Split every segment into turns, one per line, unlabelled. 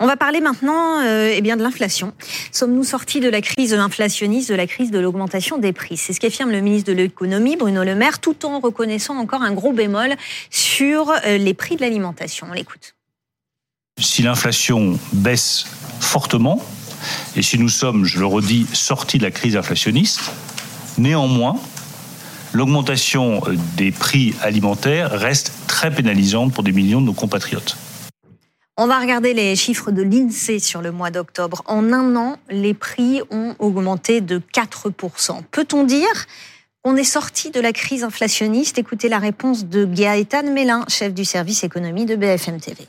On va parler maintenant euh, eh bien, de l'inflation. Sommes-nous sortis de la crise inflationniste, de la crise de l'augmentation des prix? C'est ce qu'affirme le ministre de l'économie, Bruno Le Maire, tout en reconnaissant encore un gros bémol sur euh, les prix de l'alimentation. On l'écoute.
Si l'inflation baisse fortement, et si nous sommes, je le redis, sortis de la crise inflationniste, néanmoins, l'augmentation des prix alimentaires reste très pénalisante pour des millions de nos compatriotes.
On va regarder les chiffres de l'INSEE sur le mois d'octobre. En un an, les prix ont augmenté de 4%. Peut-on dire qu'on est sorti de la crise inflationniste? Écoutez la réponse de Gaëtan Mélin, chef du service économie de BFM TV.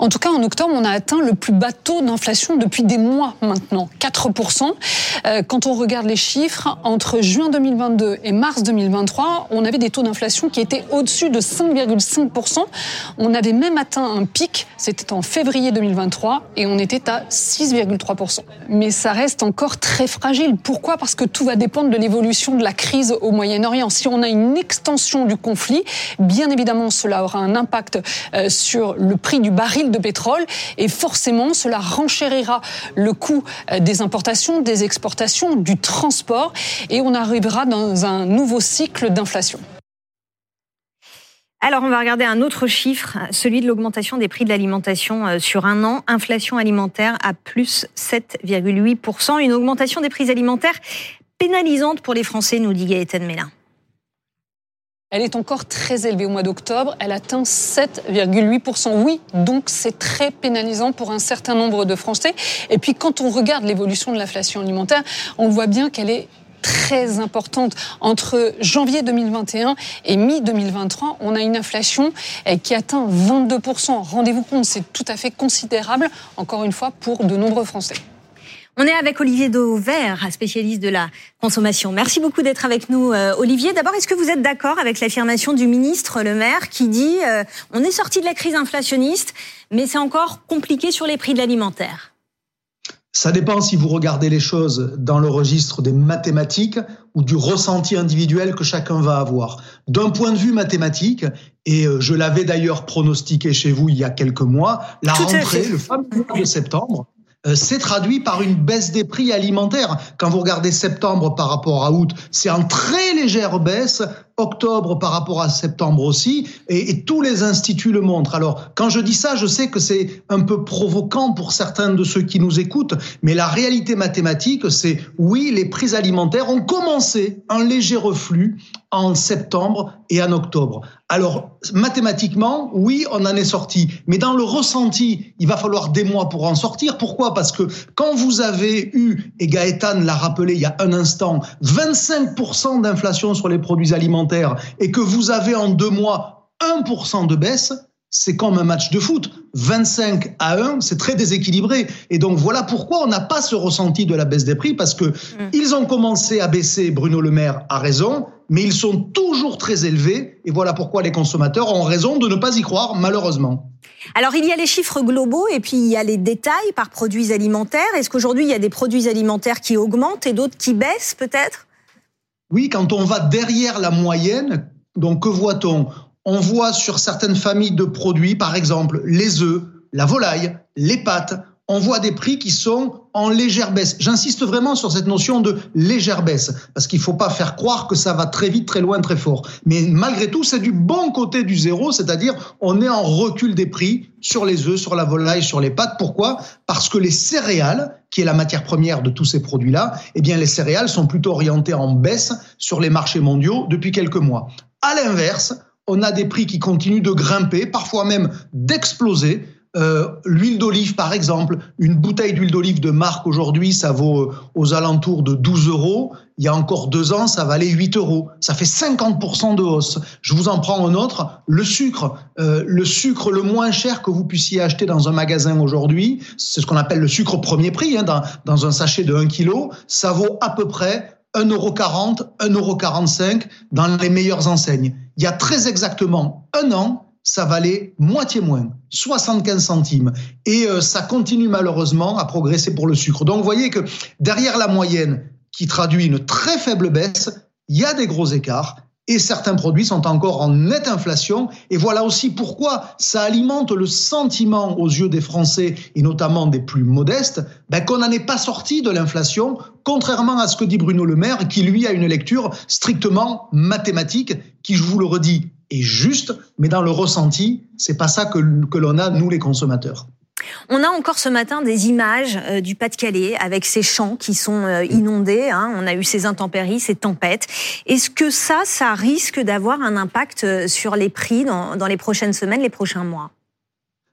En tout cas, en octobre, on a atteint le plus bas taux d'inflation depuis des mois maintenant, 4%. Euh, quand on regarde les chiffres, entre juin 2022 et mars 2023, on avait des taux d'inflation qui étaient au-dessus de 5,5%. On avait même atteint un pic, c'était en février 2023, et on était à 6,3%. Mais ça reste encore très fragile. Pourquoi? Parce que tout va dépendre de l'évolution de la crise au Moyen-Orient. Si on a une extension du conflit, bien évidemment, cela aura un impact euh, sur le prix du baril de pétrole et forcément cela renchérira le coût euh, des importations, des exportations, du transport et on arrivera dans un nouveau cycle d'inflation.
Alors, on va regarder un autre chiffre, celui de l'augmentation des prix de l'alimentation euh, sur un an. Inflation alimentaire à plus 7,8%. Une augmentation des prix alimentaires pénalisante pour les Français, nous dit Gaëtan Mélin.
Elle est encore très élevée au mois d'octobre. Elle atteint 7,8%. Oui, donc c'est très pénalisant pour un certain nombre de Français. Et puis quand on regarde l'évolution de l'inflation alimentaire, on voit bien qu'elle est très importante. Entre janvier 2021 et mi-2023, on a une inflation eh, qui atteint 22%. Rendez-vous compte, c'est tout à fait considérable, encore une fois, pour de nombreux Français.
On est avec Olivier Dauvert, spécialiste de la consommation. Merci beaucoup d'être avec nous, euh, Olivier. D'abord, est-ce que vous êtes d'accord avec l'affirmation du ministre Le Maire qui dit euh, on est sorti de la crise inflationniste, mais c'est encore compliqué sur les prix de l'alimentaire?
Ça dépend si vous regardez les choses dans le registre des mathématiques ou du ressenti individuel que chacun va avoir. D'un point de vue mathématique, et euh, je l'avais d'ailleurs pronostiqué chez vous il y a quelques mois, la rentrée, le fameux mois de septembre, c'est traduit par une baisse des prix alimentaires. Quand vous regardez septembre par rapport à août, c'est en très légère baisse. Octobre par rapport à septembre aussi, et, tous les instituts le montrent. Alors, quand je dis ça, je sais que c'est un peu provoquant pour certains de ceux qui nous écoutent, mais la réalité mathématique, c'est oui, les prix alimentaires ont commencé un léger reflux en septembre et en octobre. Alors, mathématiquement, oui, on en est sorti. Mais dans le ressenti, il va falloir des mois pour en sortir. Pourquoi? Parce que quand vous avez eu, et Gaëtan l'a rappelé il y a un instant, 25% d'inflation sur les produits alimentaires et que vous avez en deux mois 1% de baisse, c'est comme un match de foot. 25 à 1, c'est très déséquilibré. Et donc voilà pourquoi on n'a pas ce ressenti de la baisse des prix, parce que mm. ils ont commencé à baisser, Bruno Le Maire a raison, mais ils sont toujours très élevés. Et voilà pourquoi les consommateurs ont raison de ne pas y croire, malheureusement.
Alors il y a les chiffres globaux et puis il y a les détails par produits alimentaires. Est-ce qu'aujourd'hui il y a des produits alimentaires qui augmentent et d'autres qui baissent peut-être?
Oui, quand on va derrière la moyenne, donc que voit-on? On voit sur certaines familles de produits, par exemple les œufs, la volaille, les pâtes, on voit des prix qui sont en légère baisse. J'insiste vraiment sur cette notion de légère baisse, parce qu'il ne faut pas faire croire que ça va très vite, très loin, très fort. Mais malgré tout, c'est du bon côté du zéro, c'est-à-dire on est en recul des prix sur les œufs, sur la volaille, sur les pâtes. Pourquoi? Parce que les céréales, qui est la matière première de tous ces produits-là, eh bien les céréales sont plutôt orientées en baisse sur les marchés mondiaux depuis quelques mois. À l'inverse, on a des prix qui continuent de grimper, parfois même d'exploser. Euh, l'huile d'olive, par exemple, une bouteille d'huile d'olive de marque aujourd'hui, ça vaut euh, aux alentours de 12 euros. Il y a encore deux ans, ça valait 8 euros. Ça fait 50% de hausse. Je vous en prends un autre. Le sucre, euh, le sucre le moins cher que vous puissiez acheter dans un magasin aujourd'hui, c'est ce qu'on appelle le sucre premier prix, hein, dans, dans un sachet de 1 kg, ça vaut à peu près 1,40€, 1,45€ dans les meilleures enseignes. Il y a très exactement un an, ça valait moitié moins, 75 centimes. Et euh, ça continue malheureusement à progresser pour le sucre. Donc vous voyez que derrière la moyenne, qui traduit une très faible baisse, il y a des gros écarts. et certains produits sont encore en nette inflation. Et voilà aussi pourquoi ça alimente le sentiment aux yeux des Français et notamment des plus modestes ben, qu'on n'en est pas sorti de l'inflation, contrairement à ce que dit Bruno Le Maire, qui lui a une lecture strictement mathématique, qui, je vous le redis, est juste, mais dans le ressenti, c'est pas ça que, que l'on a nous les consommateurs.
On a encore ce matin des images euh, du Pas-de-Calais avec ces champs qui sont euh, inondés. Hein. On a eu ces intempéries, ces tempêtes. Est-ce que ça, ça risque d'avoir un impact euh, sur les prix dans, dans les prochaines semaines, les prochains mois?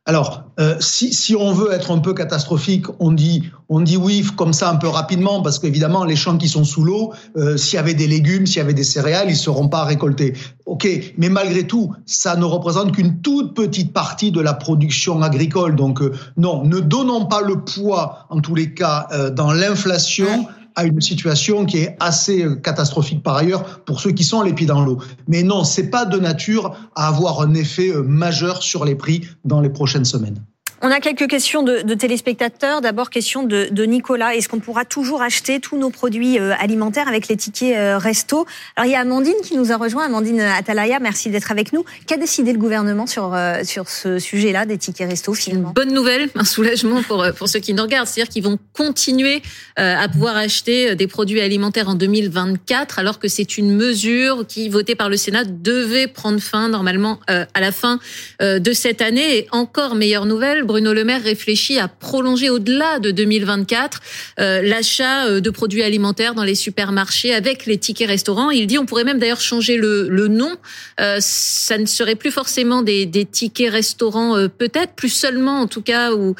Alors, euh, si, si, on veut être un peu catastrophique, on dit, on dit oui comme ça un peu rapidement, parce qu'évidemment, les champs qui sont sous l'eau, euh, s'il y avait des légumes, s'il y avait des céréales, ils seront pas récoltés. Ok, mais malgré tout, ça ne représente qu'une toute petite partie de la production agricole. Donc euh, non, ne donnons pas le poids, en tous les cas, dans l'inflation à une situation qui est assez euh, catastrophique par ailleurs pour ceux qui sont les pieds dans l'eau. Mais non, c'est pas de nature à avoir un effet euh, majeur sur les prix dans les prochaines semaines.
On a quelques questions de, de téléspectateurs. D'abord, question de, de Nicolas. Est-ce qu'on pourra toujours acheter tous nos produits euh, alimentaires avec les tickets euh, resto? Alors, il y a Amandine qui nous a rejoint. Amandine Atalaya, merci d'être avec nous. Qu'a décidé le gouvernement sur, euh, sur ce sujet-là des tickets resto finalement?
Bonne nouvelle, un soulagement pour, pour ceux qui nous regardent. C'est-à-dire qu'ils vont continuer à pouvoir acheter des produits alimentaires en 2024, alors que c'est une mesure qui, votée par le Sénat, devait prendre fin normalement à la fin de cette année. Et encore meilleure nouvelle, Bruno Le Maire réfléchit à prolonger au-delà de 2024 euh, l'achat euh, de produits alimentaires dans les supermarchés avec les tickets restaurants. Il dit on pourrait même d'ailleurs changer le, nom. Euh, ça ne serait plus forcément des, des tickets restaurants peut-être, plus seulement en tout cas ou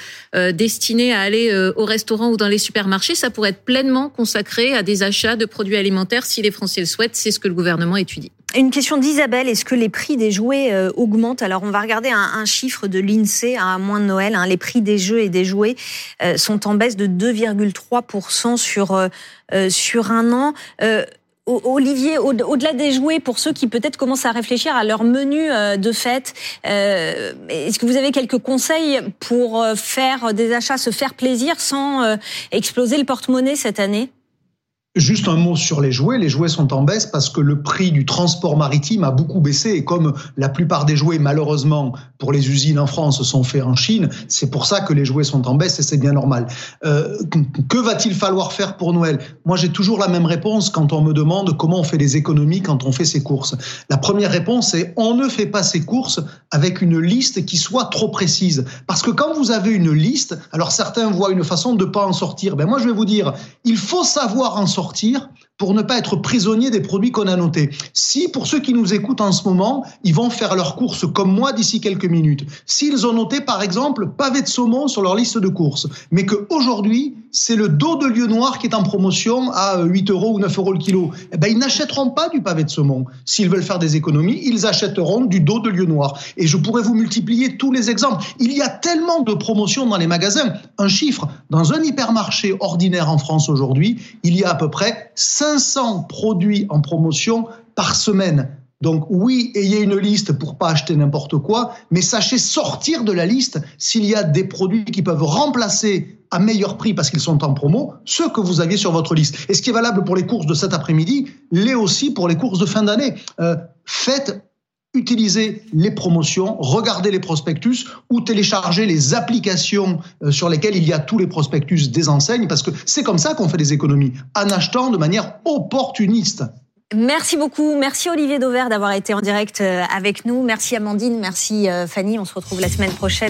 destinés à aller au restaurant ou dans les supermarchés. Ça pourrait être pleinement consacré à des achats de produits alimentaires si les Français le souhaitent. C'est ce que le gouvernement étudie.
Une question d'Isabelle, est-ce que les prix des jouets euh, augmentent? Alors on va regarder un, chiffre de l'INSEE à moins de Noël. Hein. Les prix des jeux et des jouets euh, sont en baisse de 2,3% sur, euh, sur un an. Olivier, au-delà des jouets, pour ceux qui peut-être commencent à réfléchir à leur menu de fête, est-ce que vous avez quelques conseils pour faire des achats, se faire plaisir sans exploser le porte-monnaie cette année?
Juste un mot sur les jouets. Les jouets sont en baisse parce que le prix du transport maritime a beaucoup baissé et comme la plupart des jouets, malheureusement, pour les usines en France, sont faits en Chine, c'est pour ça que les jouets sont en baisse et c'est bien normal. Euh, que va-t-il falloir faire pour Noël? Moi, j'ai toujours la même réponse quand on me demande comment on fait des économies quand on fait ses courses. La première réponse est on ne fait pas ses courses avec une liste qui soit trop précise. Parce que quand vous avez une liste, alors certains voient une façon de pas en sortir. Ben moi, je vais vous dire, il faut savoir en sortir sortir pour ne pas être prisonnier des produits qu'on a notés. Si, pour ceux qui nous écoutent en ce moment, ils vont faire leurs courses comme moi d'ici quelques minutes, s'ils ont noté, par exemple, pavé de saumon sur leur liste de courses, mais qu'aujourd'hui, c'est le dos de lieu noir qui est en promotion à 8 euros ou 9 euros le kilo, eh ben, ils n'achèteront pas du pavé de saumon. S'ils veulent faire des économies, ils achèteront du dos de lieu noir. Et je pourrais vous multiplier tous les exemples. Il y a tellement de promotions dans les magasins. Un chiffre, dans un hypermarché ordinaire en France aujourd'hui, il y a à peu près 500 produits en promotion par semaine. Donc oui, ayez une liste pour pas acheter n'importe quoi, mais sachez sortir de la liste s'il y a des produits qui peuvent remplacer à meilleur prix parce qu'ils sont en promo ceux que vous aviez sur votre liste. Et ce qui est valable pour les courses de cet après-midi l'est aussi pour les courses de fin d'année. Euh, faites utilisez les promotions, regardez les prospectus ou téléchargez les applications euh, sur lesquelles il y a tous les prospectus des enseignes, parce que c'est comme ça qu'on fait des économies, en achetant de manière opportuniste.
Merci beaucoup. Merci Olivier Dauvert d'avoir été en direct euh, avec nous. Merci Amandine. Merci euh, Fanny. On se retrouve la semaine prochaine.